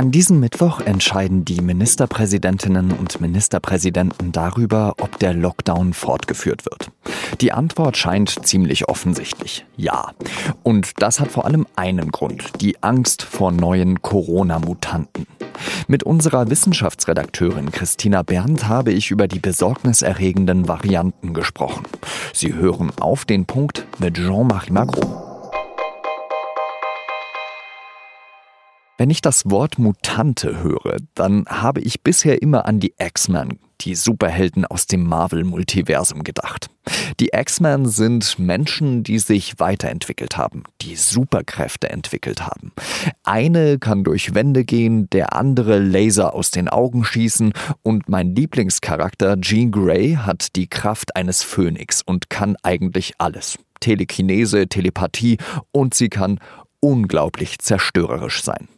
An diesem Mittwoch entscheiden die Ministerpräsidentinnen und Ministerpräsidenten darüber, ob der Lockdown fortgeführt wird. Die Antwort scheint ziemlich offensichtlich. Ja. Und das hat vor allem einen Grund. Die Angst vor neuen Corona-Mutanten. Mit unserer Wissenschaftsredakteurin Christina Berndt habe ich über die besorgniserregenden Varianten gesprochen. Sie hören auf den Punkt mit Jean-Marie Magro. Wenn ich das Wort Mutante höre, dann habe ich bisher immer an die X-Men, die Superhelden aus dem Marvel-Multiversum gedacht. Die X-Men sind Menschen, die sich weiterentwickelt haben, die Superkräfte entwickelt haben. Eine kann durch Wände gehen, der andere Laser aus den Augen schießen und mein Lieblingscharakter Jean Grey hat die Kraft eines Phönix und kann eigentlich alles. Telekinese, Telepathie und sie kann unglaublich zerstörerisch sein.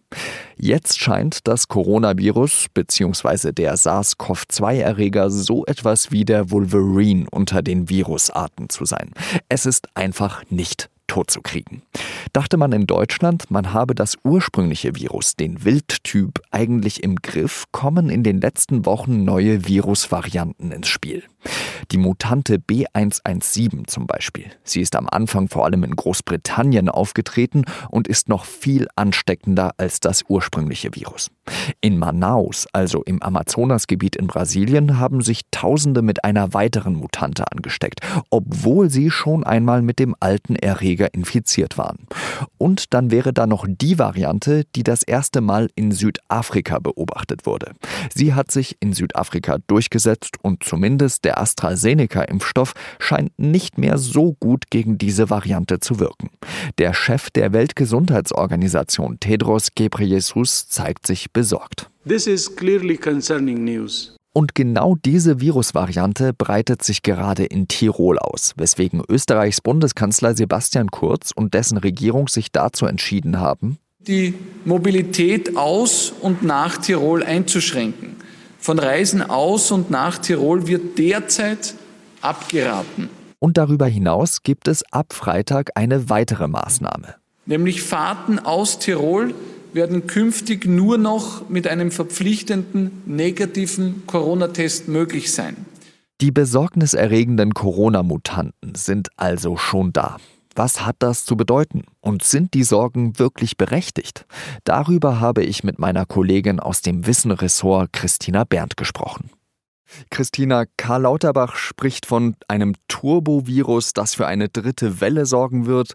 Jetzt scheint das Coronavirus bzw. der SARS-CoV-2-Erreger so etwas wie der Wolverine unter den Virusarten zu sein. Es ist einfach nicht totzukriegen. Dachte man in Deutschland, man habe das ursprüngliche Virus, den Wildtyp, eigentlich im Griff, kommen in den letzten Wochen neue Virusvarianten ins Spiel. Die Mutante B117 zum Beispiel. Sie ist am Anfang vor allem in Großbritannien aufgetreten und ist noch viel ansteckender als das ursprüngliche Virus. In Manaus, also im Amazonasgebiet in Brasilien, haben sich Tausende mit einer weiteren Mutante angesteckt, obwohl sie schon einmal mit dem alten Erreger infiziert waren. Und dann wäre da noch die Variante, die das erste Mal in Südafrika beobachtet wurde. Sie hat sich in Südafrika durchgesetzt und zumindest der AstraZeneca-Impfstoff scheint nicht mehr so gut gegen diese Variante zu wirken. Der Chef der Weltgesundheitsorganisation Tedros Ghebreyesus zeigt sich besorgt. This is clearly concerning news. Und genau diese Virusvariante breitet sich gerade in Tirol aus, weswegen Österreichs Bundeskanzler Sebastian Kurz und dessen Regierung sich dazu entschieden haben, die Mobilität aus und nach Tirol einzuschränken. Von Reisen aus und nach Tirol wird derzeit abgeraten. Und darüber hinaus gibt es ab Freitag eine weitere Maßnahme. Nämlich Fahrten aus Tirol werden künftig nur noch mit einem verpflichtenden negativen Corona-Test möglich sein. Die besorgniserregenden Corona-Mutanten sind also schon da. Was hat das zu bedeuten? Und sind die Sorgen wirklich berechtigt? Darüber habe ich mit meiner Kollegin aus dem Wissenressort Christina Berndt gesprochen. Christina, Karl Lauterbach spricht von einem Turbovirus, das für eine dritte Welle sorgen wird.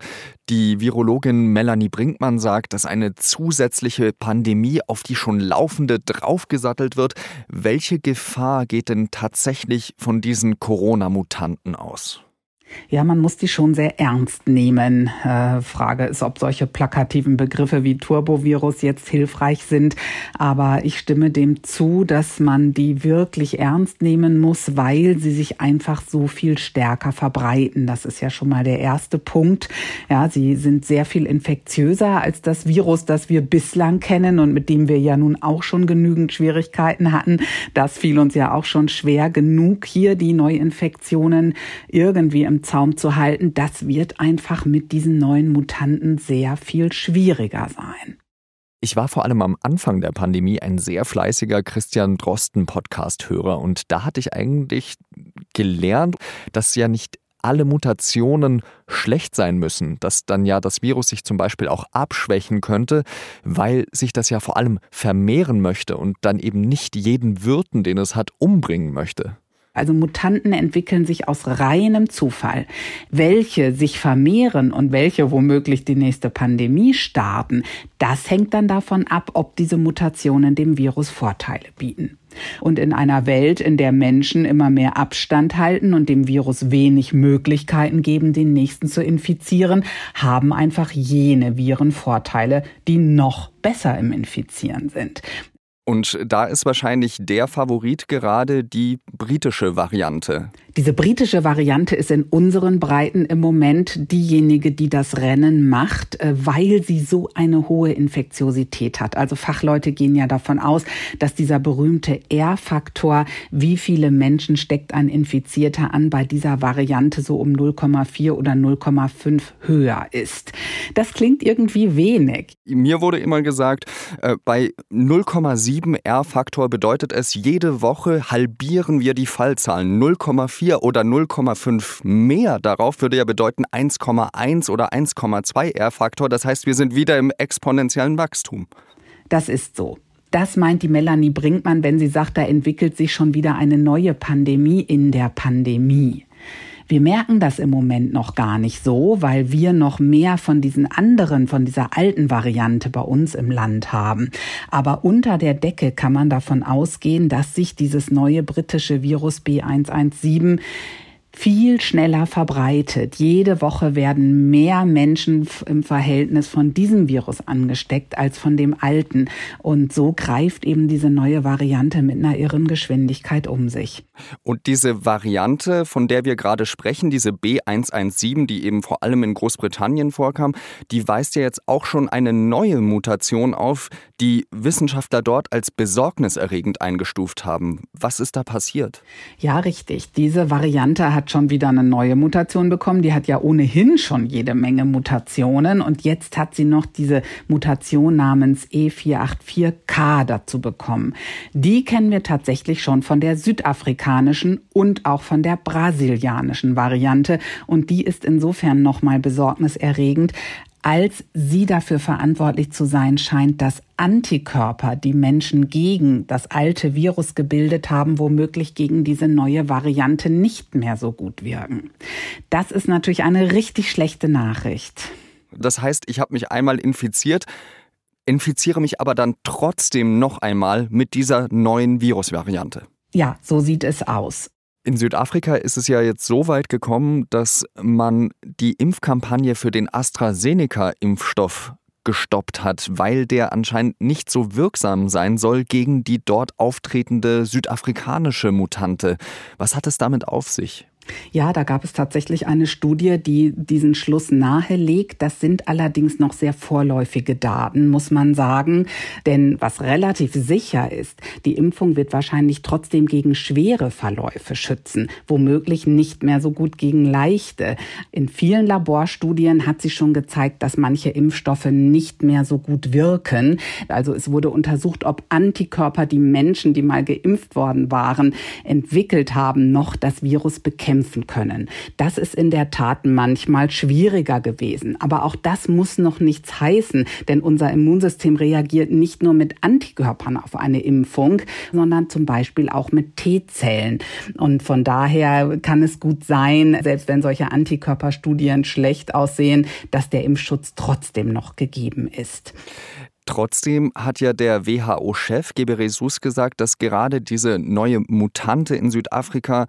Die Virologin Melanie Brinkmann sagt, dass eine zusätzliche Pandemie auf die schon laufende draufgesattelt wird. Welche Gefahr geht denn tatsächlich von diesen Corona-Mutanten aus? Ja, man muss die schon sehr ernst nehmen. Äh, Frage ist, ob solche plakativen Begriffe wie Turbovirus jetzt hilfreich sind. Aber ich stimme dem zu, dass man die wirklich ernst nehmen muss, weil sie sich einfach so viel stärker verbreiten. Das ist ja schon mal der erste Punkt. Ja, sie sind sehr viel infektiöser als das Virus, das wir bislang kennen und mit dem wir ja nun auch schon genügend Schwierigkeiten hatten. Das fiel uns ja auch schon schwer genug, hier die Neuinfektionen irgendwie im Zaum zu halten, das wird einfach mit diesen neuen Mutanten sehr viel schwieriger sein. Ich war vor allem am Anfang der Pandemie ein sehr fleißiger Christian Drosten Podcast-Hörer und da hatte ich eigentlich gelernt, dass ja nicht alle Mutationen schlecht sein müssen, dass dann ja das Virus sich zum Beispiel auch abschwächen könnte, weil sich das ja vor allem vermehren möchte und dann eben nicht jeden Wirten, den es hat, umbringen möchte. Also Mutanten entwickeln sich aus reinem Zufall. Welche sich vermehren und welche womöglich die nächste Pandemie starten, das hängt dann davon ab, ob diese Mutationen dem Virus Vorteile bieten. Und in einer Welt, in der Menschen immer mehr Abstand halten und dem Virus wenig Möglichkeiten geben, den nächsten zu infizieren, haben einfach jene Viren Vorteile, die noch besser im Infizieren sind. Und da ist wahrscheinlich der Favorit gerade die britische Variante. Diese britische Variante ist in unseren Breiten im Moment diejenige, die das Rennen macht, äh, weil sie so eine hohe Infektiosität hat. Also Fachleute gehen ja davon aus, dass dieser berühmte R-Faktor, wie viele Menschen steckt ein Infizierter an, bei dieser Variante so um 0,4 oder 0,5 höher ist. Das klingt irgendwie wenig. Mir wurde immer gesagt, äh, bei 0,7 7 R-Faktor bedeutet es, jede Woche halbieren wir die Fallzahlen. 0,4 oder 0,5 mehr darauf würde ja bedeuten 1,1 oder 1,2 R-Faktor. Das heißt, wir sind wieder im exponentiellen Wachstum. Das ist so. Das meint die Melanie Brinkmann, wenn sie sagt, da entwickelt sich schon wieder eine neue Pandemie in der Pandemie. Wir merken das im Moment noch gar nicht so, weil wir noch mehr von diesen anderen, von dieser alten Variante bei uns im Land haben. Aber unter der Decke kann man davon ausgehen, dass sich dieses neue britische Virus B117 viel schneller verbreitet. Jede Woche werden mehr Menschen im Verhältnis von diesem Virus angesteckt als von dem alten. Und so greift eben diese neue Variante mit einer irren Geschwindigkeit um sich. Und diese Variante, von der wir gerade sprechen, diese B117, die eben vor allem in Großbritannien vorkam, die weist ja jetzt auch schon eine neue Mutation auf, die Wissenschaftler dort als besorgniserregend eingestuft haben. Was ist da passiert? Ja, richtig. Diese Variante hat schon wieder eine neue Mutation bekommen. Die hat ja ohnehin schon jede Menge Mutationen und jetzt hat sie noch diese Mutation namens E484K dazu bekommen. Die kennen wir tatsächlich schon von der südafrikanischen und auch von der brasilianischen Variante und die ist insofern nochmal besorgniserregend, als sie dafür verantwortlich zu sein scheint, dass Antikörper, die Menschen gegen das alte Virus gebildet haben, womöglich gegen diese neue Variante nicht mehr so gut wirken. Das ist natürlich eine richtig schlechte Nachricht. Das heißt, ich habe mich einmal infiziert, infiziere mich aber dann trotzdem noch einmal mit dieser neuen Virusvariante. Ja, so sieht es aus. In Südafrika ist es ja jetzt so weit gekommen, dass man die Impfkampagne für den AstraZeneca-Impfstoff gestoppt hat, weil der anscheinend nicht so wirksam sein soll gegen die dort auftretende südafrikanische Mutante. Was hat es damit auf sich? Ja, da gab es tatsächlich eine Studie, die diesen Schluss nahelegt. Das sind allerdings noch sehr vorläufige Daten, muss man sagen. Denn was relativ sicher ist, die Impfung wird wahrscheinlich trotzdem gegen schwere Verläufe schützen, womöglich nicht mehr so gut gegen leichte. In vielen Laborstudien hat sich schon gezeigt, dass manche Impfstoffe nicht mehr so gut wirken. Also es wurde untersucht, ob Antikörper die Menschen, die mal geimpft worden waren, entwickelt haben, noch das Virus bekämpfen kämpfen können. Das ist in der Tat manchmal schwieriger gewesen. Aber auch das muss noch nichts heißen, denn unser Immunsystem reagiert nicht nur mit Antikörpern auf eine Impfung, sondern zum Beispiel auch mit T-Zellen. Und von daher kann es gut sein, selbst wenn solche Antikörperstudien schlecht aussehen, dass der Impfschutz trotzdem noch gegeben ist. Trotzdem hat ja der WHO-Chef Gebreyesus gesagt, dass gerade diese neue Mutante in Südafrika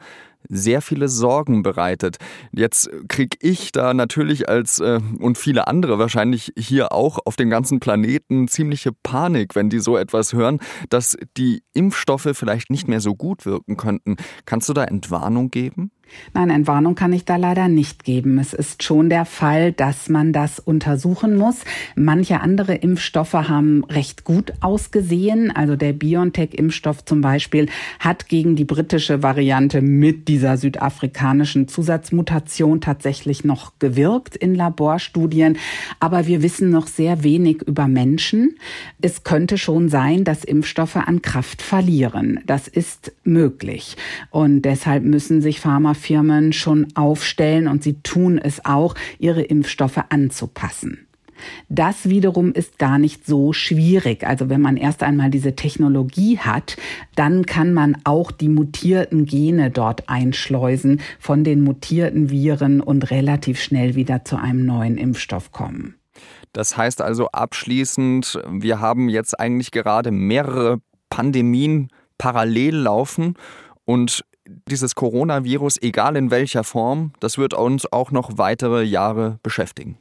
sehr viele Sorgen bereitet. Jetzt kriege ich da natürlich als äh, und viele andere wahrscheinlich hier auch auf dem ganzen Planeten ziemliche Panik, wenn die so etwas hören, dass die Impfstoffe vielleicht nicht mehr so gut wirken könnten. Kannst du da Entwarnung geben? Nein, Entwarnung kann ich da leider nicht geben. Es ist schon der Fall, dass man das untersuchen muss. Manche andere Impfstoffe haben recht gut ausgesehen. Also der BioNTech-Impfstoff zum Beispiel hat gegen die britische Variante mit dieser südafrikanischen Zusatzmutation tatsächlich noch gewirkt in Laborstudien. Aber wir wissen noch sehr wenig über Menschen. Es könnte schon sein, dass Impfstoffe an Kraft verlieren. Das ist möglich. Und deshalb müssen sich Pharma Pharmafirmen schon aufstellen und sie tun es auch, ihre Impfstoffe anzupassen. Das wiederum ist gar nicht so schwierig. Also wenn man erst einmal diese Technologie hat, dann kann man auch die mutierten Gene dort einschleusen von den mutierten Viren und relativ schnell wieder zu einem neuen Impfstoff kommen. Das heißt also abschließend, wir haben jetzt eigentlich gerade mehrere Pandemien parallel laufen und dieses Coronavirus, egal in welcher Form, das wird uns auch noch weitere Jahre beschäftigen.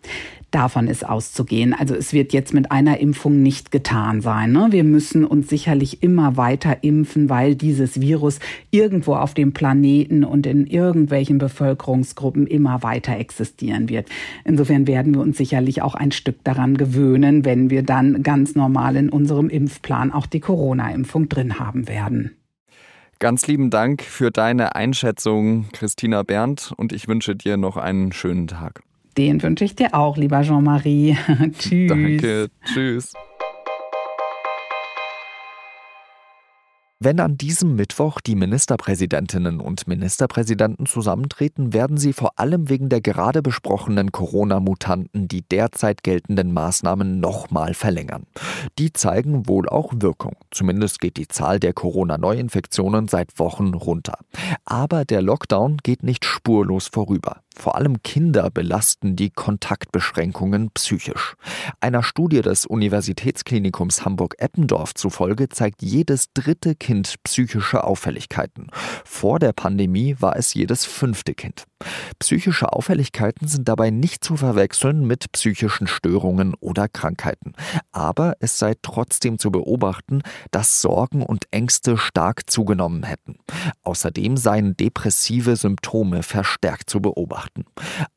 Davon ist auszugehen. Also es wird jetzt mit einer Impfung nicht getan sein. Ne? Wir müssen uns sicherlich immer weiter impfen, weil dieses Virus irgendwo auf dem Planeten und in irgendwelchen Bevölkerungsgruppen immer weiter existieren wird. Insofern werden wir uns sicherlich auch ein Stück daran gewöhnen, wenn wir dann ganz normal in unserem Impfplan auch die Corona-Impfung drin haben werden. Ganz lieben Dank für deine Einschätzung, Christina Berndt, und ich wünsche dir noch einen schönen Tag. Den wünsche ich dir auch, lieber Jean-Marie. Tschüss. Danke. Tschüss. Wenn an diesem Mittwoch die Ministerpräsidentinnen und Ministerpräsidenten zusammentreten, werden sie vor allem wegen der gerade besprochenen Corona-Mutanten die derzeit geltenden Maßnahmen nochmal verlängern. Die zeigen wohl auch Wirkung. Zumindest geht die Zahl der Corona-Neuinfektionen seit Wochen runter. Aber der Lockdown geht nicht spurlos vorüber. Vor allem Kinder belasten die Kontaktbeschränkungen psychisch. Einer Studie des Universitätsklinikums Hamburg-Eppendorf zufolge zeigt jedes dritte Kind psychische Auffälligkeiten. Vor der Pandemie war es jedes fünfte Kind. Psychische Auffälligkeiten sind dabei nicht zu verwechseln mit psychischen Störungen oder Krankheiten. Aber es sei trotzdem zu beobachten, dass Sorgen und Ängste stark zugenommen hätten. Außerdem seien depressive Symptome verstärkt zu beobachten.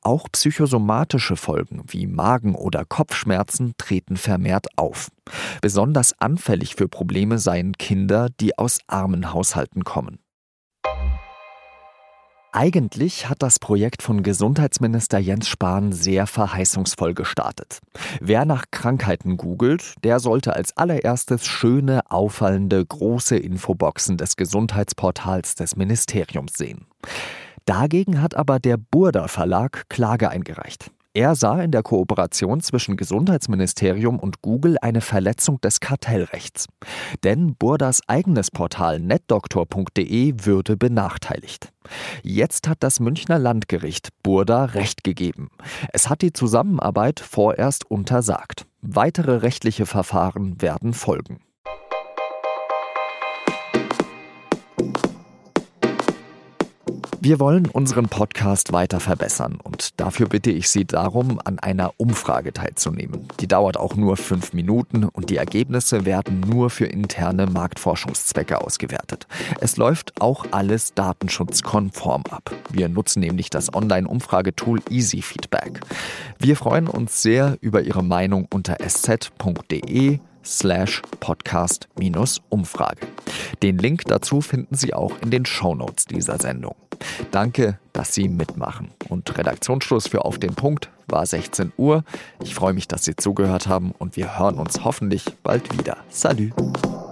Auch psychosomatische Folgen wie Magen- oder Kopfschmerzen treten vermehrt auf. Besonders anfällig für Probleme seien Kinder, die aus armen Haushalten kommen. Eigentlich hat das Projekt von Gesundheitsminister Jens Spahn sehr verheißungsvoll gestartet. Wer nach Krankheiten googelt, der sollte als allererstes schöne, auffallende, große Infoboxen des Gesundheitsportals des Ministeriums sehen. Dagegen hat aber der Burda Verlag Klage eingereicht. Er sah in der Kooperation zwischen Gesundheitsministerium und Google eine Verletzung des Kartellrechts. Denn Burdas eigenes Portal netdoktor.de würde benachteiligt. Jetzt hat das Münchner Landgericht Burda Recht gegeben. Es hat die Zusammenarbeit vorerst untersagt. Weitere rechtliche Verfahren werden folgen. Wir wollen unseren Podcast weiter verbessern und dafür bitte ich Sie darum, an einer Umfrage teilzunehmen. Die dauert auch nur fünf Minuten und die Ergebnisse werden nur für interne Marktforschungszwecke ausgewertet. Es läuft auch alles datenschutzkonform ab. Wir nutzen nämlich das Online-Umfragetool Easy Feedback. Wir freuen uns sehr über Ihre Meinung unter sz.de slash podcast-umfrage. Den Link dazu finden Sie auch in den Shownotes dieser Sendung. Danke, dass Sie mitmachen. Und Redaktionsschluss für Auf den Punkt war 16 Uhr. Ich freue mich, dass Sie zugehört haben und wir hören uns hoffentlich bald wieder. Salut!